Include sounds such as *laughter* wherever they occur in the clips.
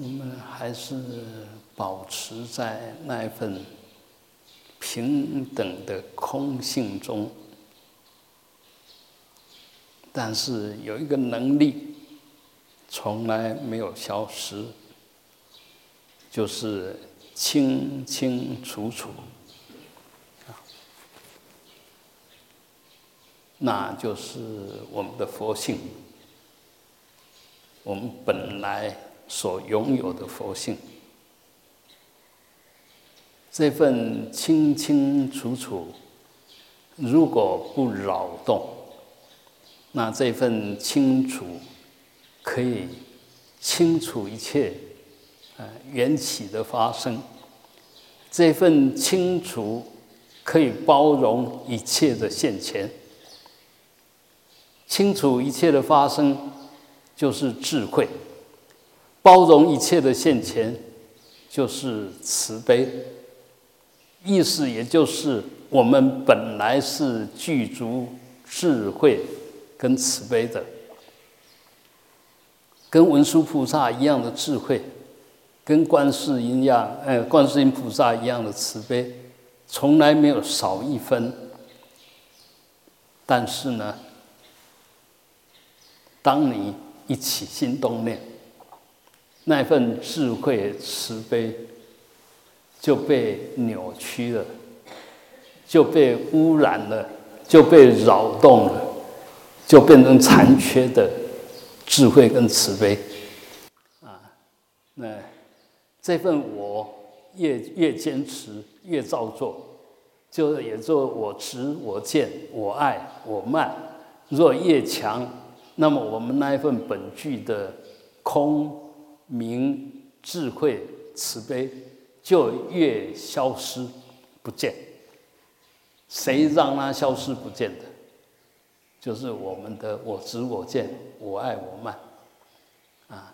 我们还是保持在那一份平等的空性中，但是有一个能力从来没有消失，就是清清楚楚，那就是我们的佛性，我们本来。所拥有的佛性，这份清清楚楚，如果不扰动，那这份清楚可以清楚一切啊缘起的发生，这份清楚可以包容一切的现前，清楚一切的发生就是智慧。包容一切的现前，就是慈悲。意思也就是我们本来是具足智慧跟慈悲的，跟文殊菩萨一样的智慧，跟观世音一样，呃，观世音菩萨一样的慈悲，从来没有少一分。但是呢，当你一起心动念。那份智慧慈悲就被扭曲了，就被污染了，就被扰动了，就变成残缺的智慧跟慈悲啊！那这份我越越坚持越照做，就也做我执我见我爱我慢，若越强，那么我们那一份本具的空。明智慧慈悲就越消失不见，谁让它消失不见的？就是我们的我执我见我爱我慢啊！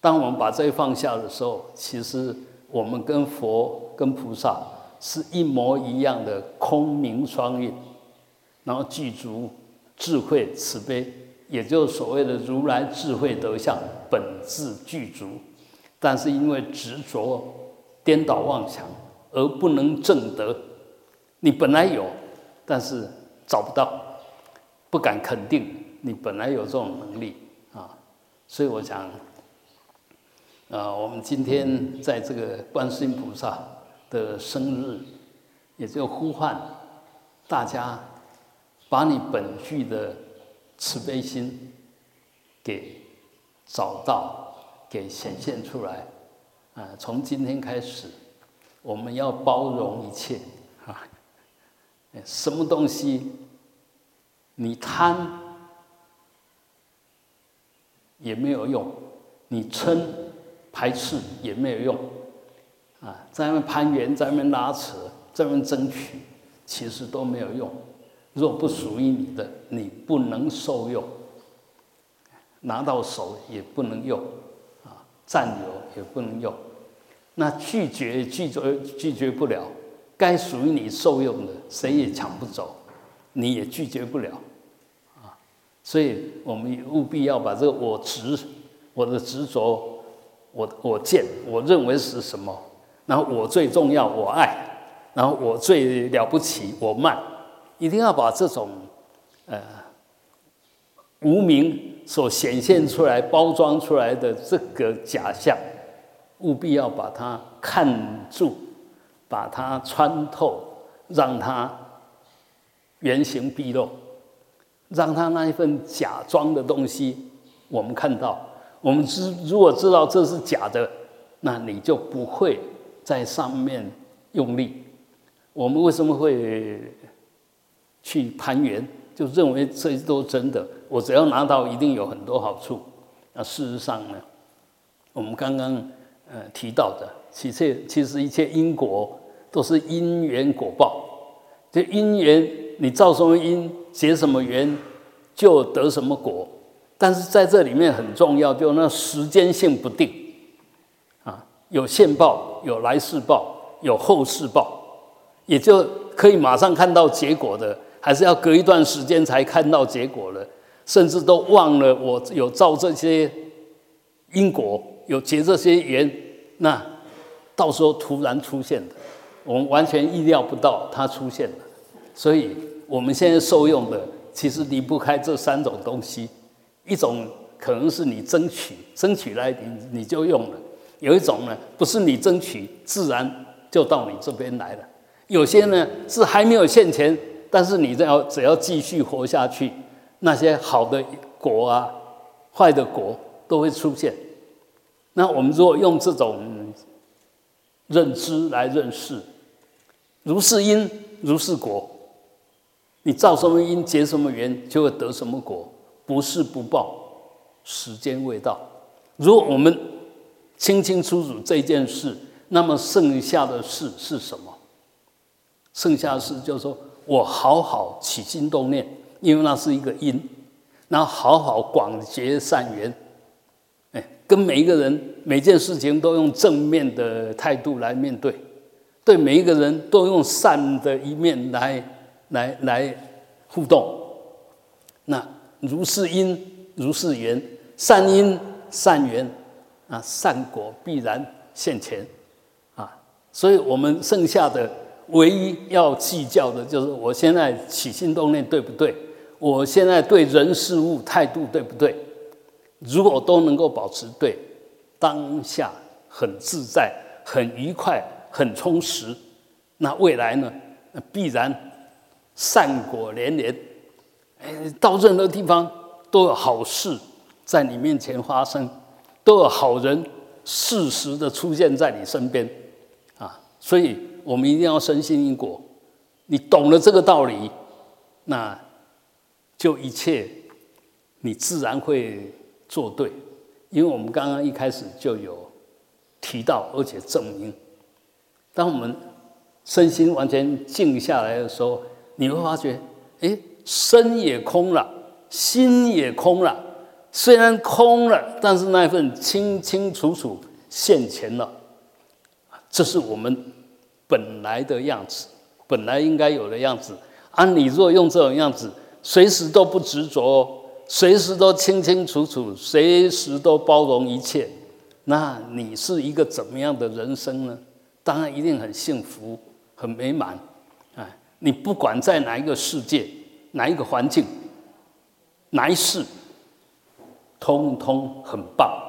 当我们把这放下的时候，其实我们跟佛跟菩萨是一模一样的空明双运，然后具足智慧慈悲。也就所谓的如来智慧德相本自具足，但是因为执着、颠倒妄想而不能证得。你本来有，但是找不到，不敢肯定你本来有这种能力啊。所以我想，啊，我们今天在这个观世音菩萨的生日，也就呼唤大家，把你本具的。慈悲心给找到，给显现出来，啊！从今天开始，我们要包容一切，啊！什么东西你贪也没有用，你嗔排斥也没有用，啊！在那边攀援，在那边拉扯，在那边争取，其实都没有用。若不属于你的，你不能受用，拿到手也不能用，啊，占有也不能用，那拒绝拒绝拒绝不了，该属于你受用的，谁也抢不走，你也拒绝不了，啊，所以我们务必要把这个我执、我的执着、我我见、我认为是什么，然后我最重要，我爱，然后我最了不起，我慢。一定要把这种，呃，无名所显现出来、包装出来的这个假象，务必要把它看住，把它穿透，让它原形毕露，让它那一份假装的东西我们看到。我们知如果知道这是假的，那你就不会在上面用力。我们为什么会？去攀援，就认为这些都真的。我只要拿到，一定有很多好处。那事实上呢？我们刚刚呃提到的，其实其实一切因果都是因缘果报。这因缘，你造什么因，结什么缘，就得什么果。但是在这里面很重要，就那时间性不定啊，有现报，有来世报，有后世报，也就可以马上看到结果的。还是要隔一段时间才看到结果了，甚至都忘了我有造这些因果，有结这些缘，那到时候突然出现的，我们完全意料不到它出现了。所以我们现在受用的，其实离不开这三种东西。一种可能是你争取，争取来你你就用了；有一种呢，不是你争取，自然就到你这边来了。有些呢是还没有现钱，但是你只要只要继续活下去，那些好的果啊、坏的果都会出现。那我们如果用这种认知来认识，如是因如是果，你造什么因结什么缘，就会得什么果。不是不报，时间未到。如果我们清清楚楚这件事，那么剩下的事是什么？剩下的事就是说我好好起心动念，因为那是一个因，然后好好广结善缘，哎，跟每一个人每件事情都用正面的态度来面对，对每一个人都用善的一面来来来互动，那。如是因，如是缘，善因善缘，啊，善果必然现前，啊，所以我们剩下的唯一要计较的就是我现在起心动念对不对？我现在对人事物态度对不对？如果都能够保持对，当下很自在、很愉快、很充实，那未来呢？必然善果连连。到任何地方都有好事在你面前发生，都有好人适时的出现在你身边，啊，所以我们一定要深信因果。你懂了这个道理，那就一切你自然会做对，因为我们刚刚一开始就有提到，而且证明，当我们身心完全静下来的时候，你会发觉，哎。身也空了，心也空了。虽然空了，但是那份清清楚楚现前了。这是我们本来的样子，本来应该有的样子。啊，你若用这种样子，随时都不执着，随时都清清楚楚，随时都包容一切，那你是一个怎么样的人生呢？当然一定很幸福、很美满。哎，你不管在哪一个世界。哪一个环境，哪一世，通通很棒，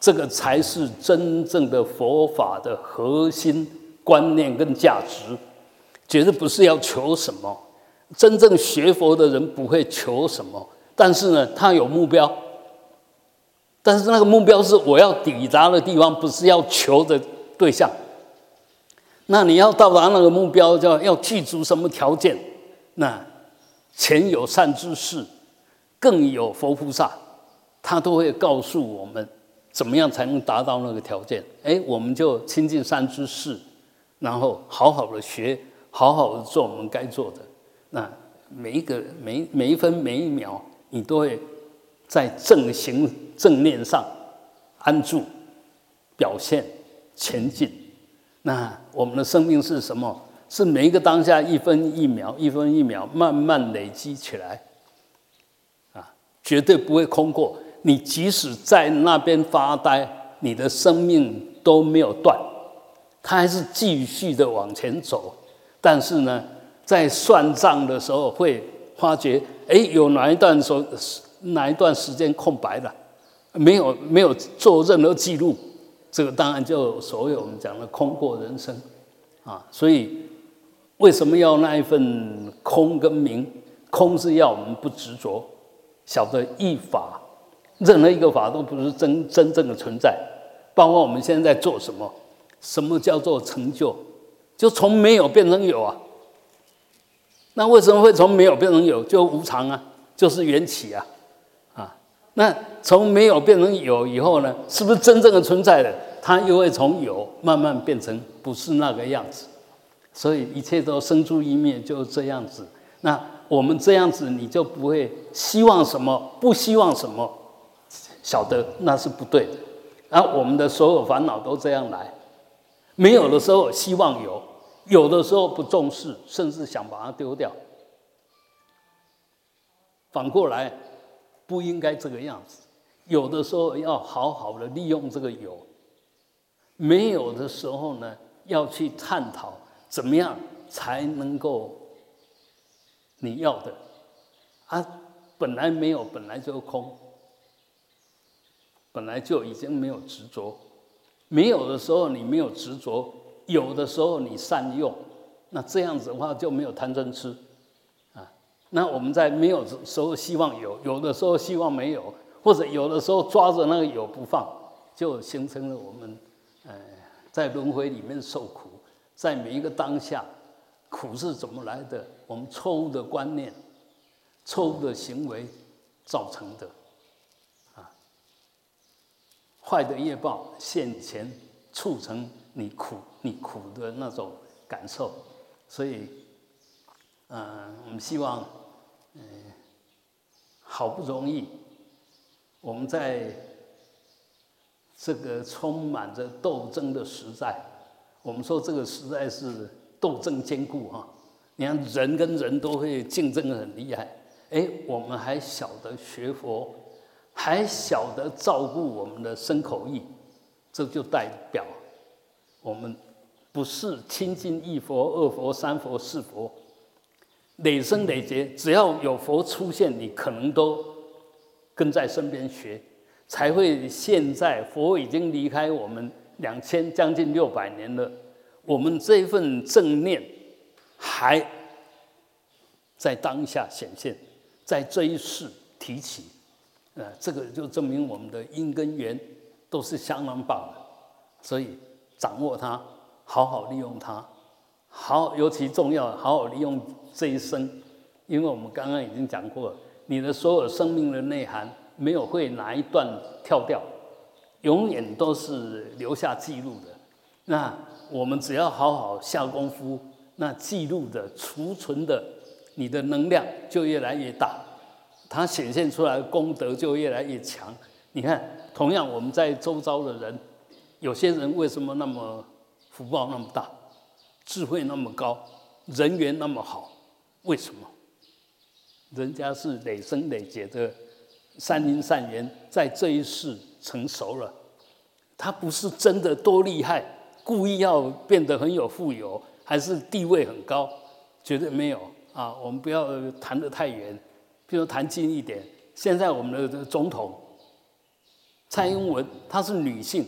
这个才是真正的佛法的核心观念跟价值，绝对不是要求什么。真正学佛的人不会求什么，但是呢，他有目标，但是那个目标是我要抵达的地方，不是要求的对象。那你要到达那个目标，叫要具足什么条件？那。前有善知识，更有佛菩萨，他都会告诉我们怎么样才能达到那个条件。哎，我们就亲近善知识，然后好好的学，好好的做我们该做的。那每一个每每一分每一秒，你都会在正行正念上安住、表现、前进。那我们的生命是什么？是每一个当下一分一秒，一分一秒慢慢累积起来，啊，绝对不会空过。你即使在那边发呆，你的生命都没有断，他还是继续的往前走。但是呢，在算账的时候会发觉，哎，有哪一段时哪一段时间空白了，没有没有做任何记录，这个当然就所谓我们讲的空过人生，啊，所以。为什么要那一份空跟明？空是要我们不执着，晓得一法，任何一个法都不是真真正的存在。包括我们现在在做什么？什么叫做成就？就从没有变成有啊。那为什么会从没有变成有？就无常啊，就是缘起啊。啊，那从没有变成有以后呢？是不是真正的存在的？它又会从有慢慢变成不是那个样子。所以一切都生出一灭，就这样子。那我们这样子，你就不会希望什么，不希望什么，晓得那是不对的。然后我们的所有烦恼都这样来，没有的时候希望有，有的时候不重视，甚至想把它丢掉。反过来，不应该这个样子，有的时候要好好的利用这个有；没有的时候呢，要去探讨怎么样才能够你要的啊。本来没有，本来就空，本来就已经没有执着。没有的时候你没有执着，有的时候你善用，那这样子的话就没有贪嗔痴啊。那我们在没有时候希望有，有的时候希望没有，或者有的时候抓着那个有不放，就形成了我们呃在轮回里面受苦。在每一个当下，苦是怎么来的？我们错误的观念。错误的行为造成的，坏的业报现前促成你苦，你苦的那种感受，所以，嗯，我们希望，嗯，好不容易，我们在这个充满着斗争的时代，我们说这个时代是斗争坚固哈，你看人跟人都会竞争很厉害。哎，我们还晓得学佛，还晓得照顾我们的身口意，这就代表我们不是亲近一佛、二佛、三佛、四佛，累生累劫，只要有佛出现，你可能都跟在身边学，才会现在佛已经离开我们两千将近六百年了，我们这份正念还在当下显现。在这一世提起，呃，这个就证明我们的因跟缘都是相当棒的，所以掌握它，好好利用它，好，尤其重要，好好利用这一生，因为我们刚刚已经讲过，你的所有生命的内涵没有会哪一段跳掉，永远都是留下记录的。那我们只要好好下功夫，那记录的、储存的。你的能量就越来越大，它显现出来功德就越来越强。你看，同样我们在周遭的人，有些人为什么那么福报那么大，智慧那么高，人缘那么好？为什么？人家是累生累劫的善因善缘，在这一世成熟了。他不是真的多厉害，故意要变得很有富有，还是地位很高？绝对没有。啊，我们不要谈得太远，比如谈近一点。现在我们的总统蔡英文，她是女性，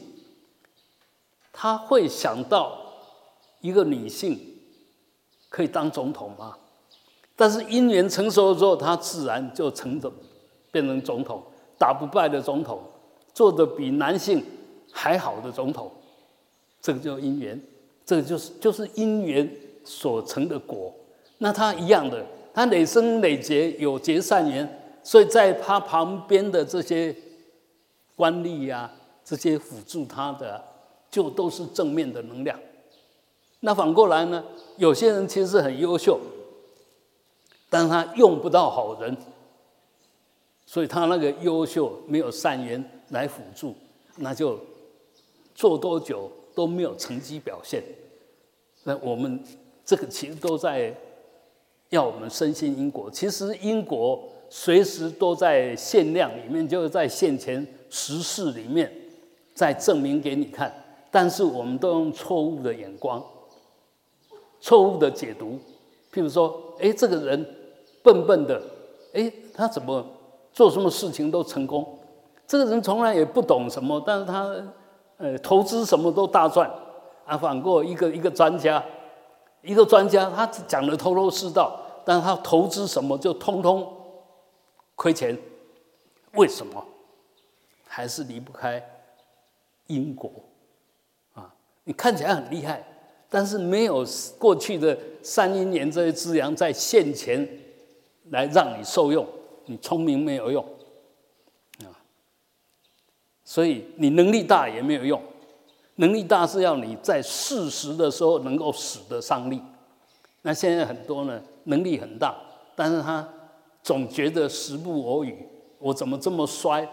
她会想到一个女性可以当总统吗？但是姻缘成熟了之后，她自然就成的变成总统，打不败的总统，做的比男性还好的总统，这个叫姻缘，这个就是就是姻缘所成的果。那他一样的，他累生累劫有结善缘，所以在他旁边的这些官吏呀，这些辅助他的，就都是正面的能量。那反过来呢，有些人其实很优秀，但他用不到好人，所以他那个优秀没有善缘来辅助，那就做多久都没有成绩表现。那我们这个其实都在。要我们深信因果，其实因果随时都在限量里面，就是在现前实事里面，在证明给你看。但是我们都用错误的眼光、错误的解读。譬如说，哎，这个人笨笨的，哎，他怎么做什么事情都成功？这个人从来也不懂什么，但是他呃投资什么都大赚。啊，反过一个一个专家。一个专家，他讲的头头是道，但他投资什么就通通亏钱，为什么？还是离不开因果啊！你看起来很厉害，但是没有过去的三因缘这些资粮在现前来让你受用，你聪明没有用啊！所以你能力大也没有用。能力大是要你在适时的时候能够使得上力。那现在很多呢，能力很大，但是他总觉得时不我与，我怎么这么衰？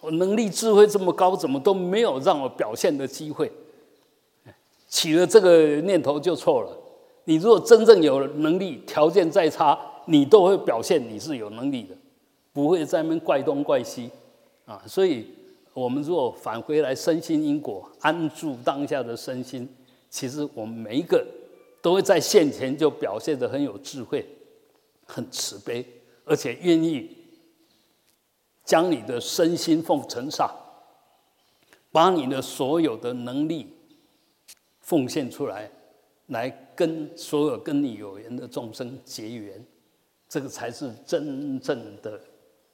我能力智慧这么高，怎么都没有让我表现的机会？起了这个念头就错了。你如果真正有能力，条件再差，你都会表现你是有能力的，不会在那边怪东怪西。啊，所以我们若返回来身心因果，安住当下的身心，其实我们每一个都会在现前就表现得很有智慧，很慈悲，而且愿意将你的身心奉承上，把你的所有的能力奉献出来，来跟所有跟你有缘的众生结缘，这个才是真正的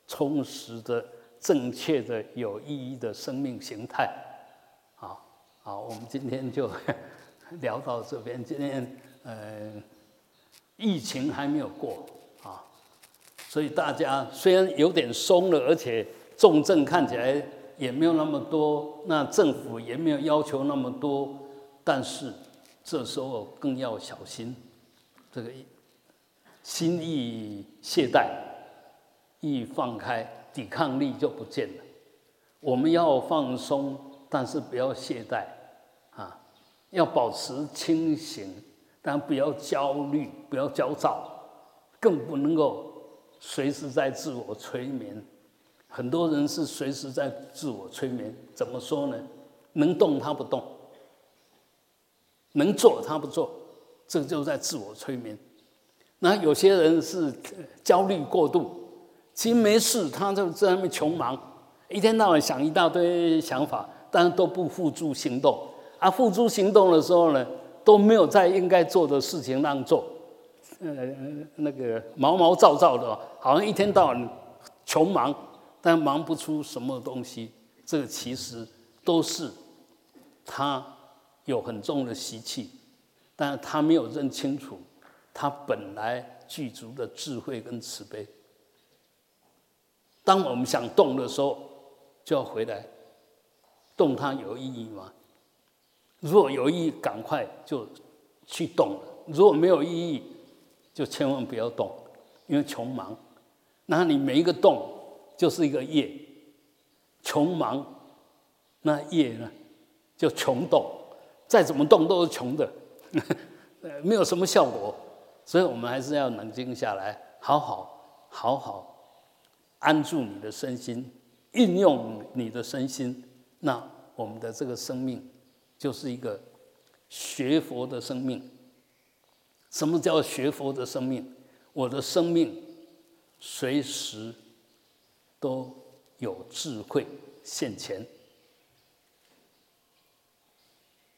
充实的。正确的、有意义的生命形态，好，好，我们今天就 *laughs* 聊到这边。今天，呃，疫情还没有过啊，所以大家虽然有点松了，而且重症看起来也没有那么多，那政府也没有要求那么多，但是这时候更要小心，这个心意懈怠，易放开。抵抗力就不见了。我们要放松，但是不要懈怠，啊，要保持清醒，但不要焦虑，不要焦躁，更不能够随时在自我催眠。很多人是随时在自我催眠，怎么说呢？能动他不动，能做他不做，这就在自我催眠。那有些人是焦虑过度。其实没事，他就在那边穷忙，一天到晚想一大堆想法，但是都不付诸行动。啊，付诸行动的时候呢，都没有在应该做的事情上做，呃，那个毛毛躁躁的，好像一天到晚穷忙，但忙不出什么东西。这个其实都是他有很重的习气，但他没有认清楚他本来具足的智慧跟慈悲。当我们想动的时候，就要回来动，它有意义吗？如果有意义，赶快就去动了；如果没有意义，就千万不要动，因为穷忙。那你每一个动就是一个业，穷忙，那业呢就穷动，再怎么动都是穷的，*laughs* 没有什么效果。所以我们还是要冷静下来，好好好好。安住你的身心，运用你的身心，那我们的这个生命就是一个学佛的生命。什么叫学佛的生命？我的生命随时都有智慧现前。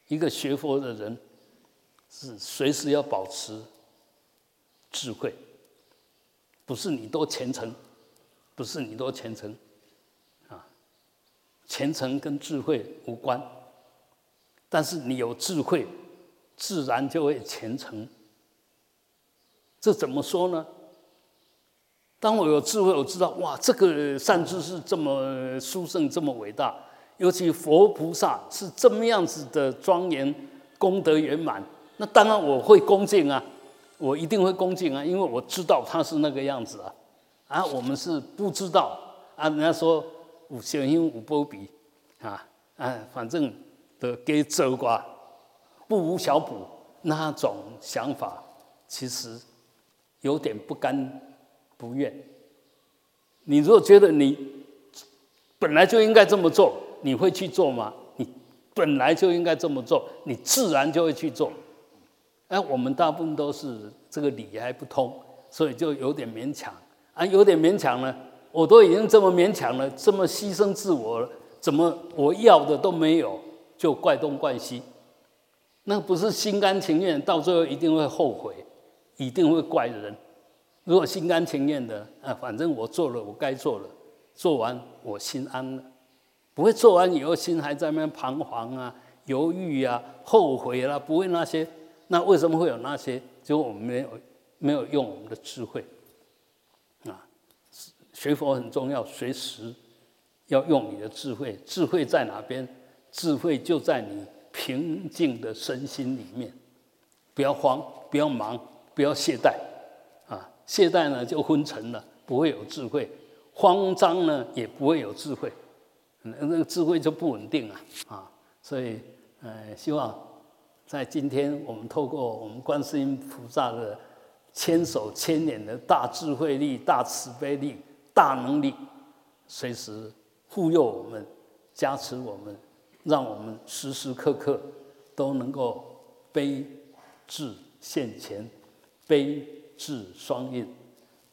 一个学佛的人是随时要保持智慧，不是你多虔诚。不是你多虔诚，啊，虔诚跟智慧无关，但是你有智慧，自然就会虔诚。这怎么说呢？当我有智慧，我知道哇，这个善知识这么殊胜，这么伟大，尤其佛菩萨是这么样子的庄严，功德圆满，那当然我会恭敬啊，我一定会恭敬啊，因为我知道他是那个样子啊。啊，我们是不知道啊。人家说五小因五波比，啊，啊，反正的给走瓜，不无小补那种想法，其实有点不甘不愿。你如果觉得你本来就应该这么做，你会去做吗？你本来就应该这么做，你自然就会去做。哎，我们大部分都是这个理还不通，所以就有点勉强。啊，有点勉强了。我都已经这么勉强了，这么牺牲自我了，怎么我要的都没有，就怪东怪西？那不是心甘情愿，到最后一定会后悔，一定会怪人。如果心甘情愿的，啊，反正我做了我该做了，做完我心安了，不会做完以后心还在那边彷徨啊、犹豫啊、后悔啦，不会那些。那为什么会有那些？就我们没有没有用我们的智慧。学佛很重要，随时要用你的智慧。智慧在哪边？智慧就在你平静的身心里面。不要慌，不要忙，不要懈怠。啊，懈怠呢就昏沉了，不会有智慧；慌张呢也不会有智慧。那个智慧就不稳定了啊。所以，呃，希望在今天我们透过我们观世音菩萨的千手千眼的大智慧力、大慈悲力。大能力，随时护佑我们，加持我们，让我们时时刻刻都能够悲智现前，悲智双运，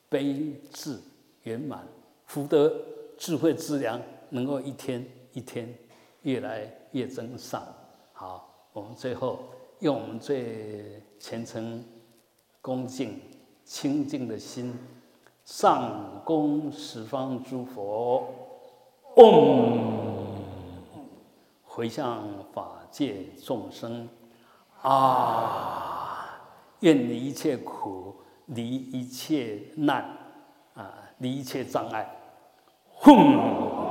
悲智圆满，福德智慧资粮能够一天一天越来越增上。好，我们最后用我们最虔诚、恭敬、清净的心。上供十方诸佛，嗡，回向法界众生，啊，愿离一切苦，离一切难，啊，离一切障碍，轰。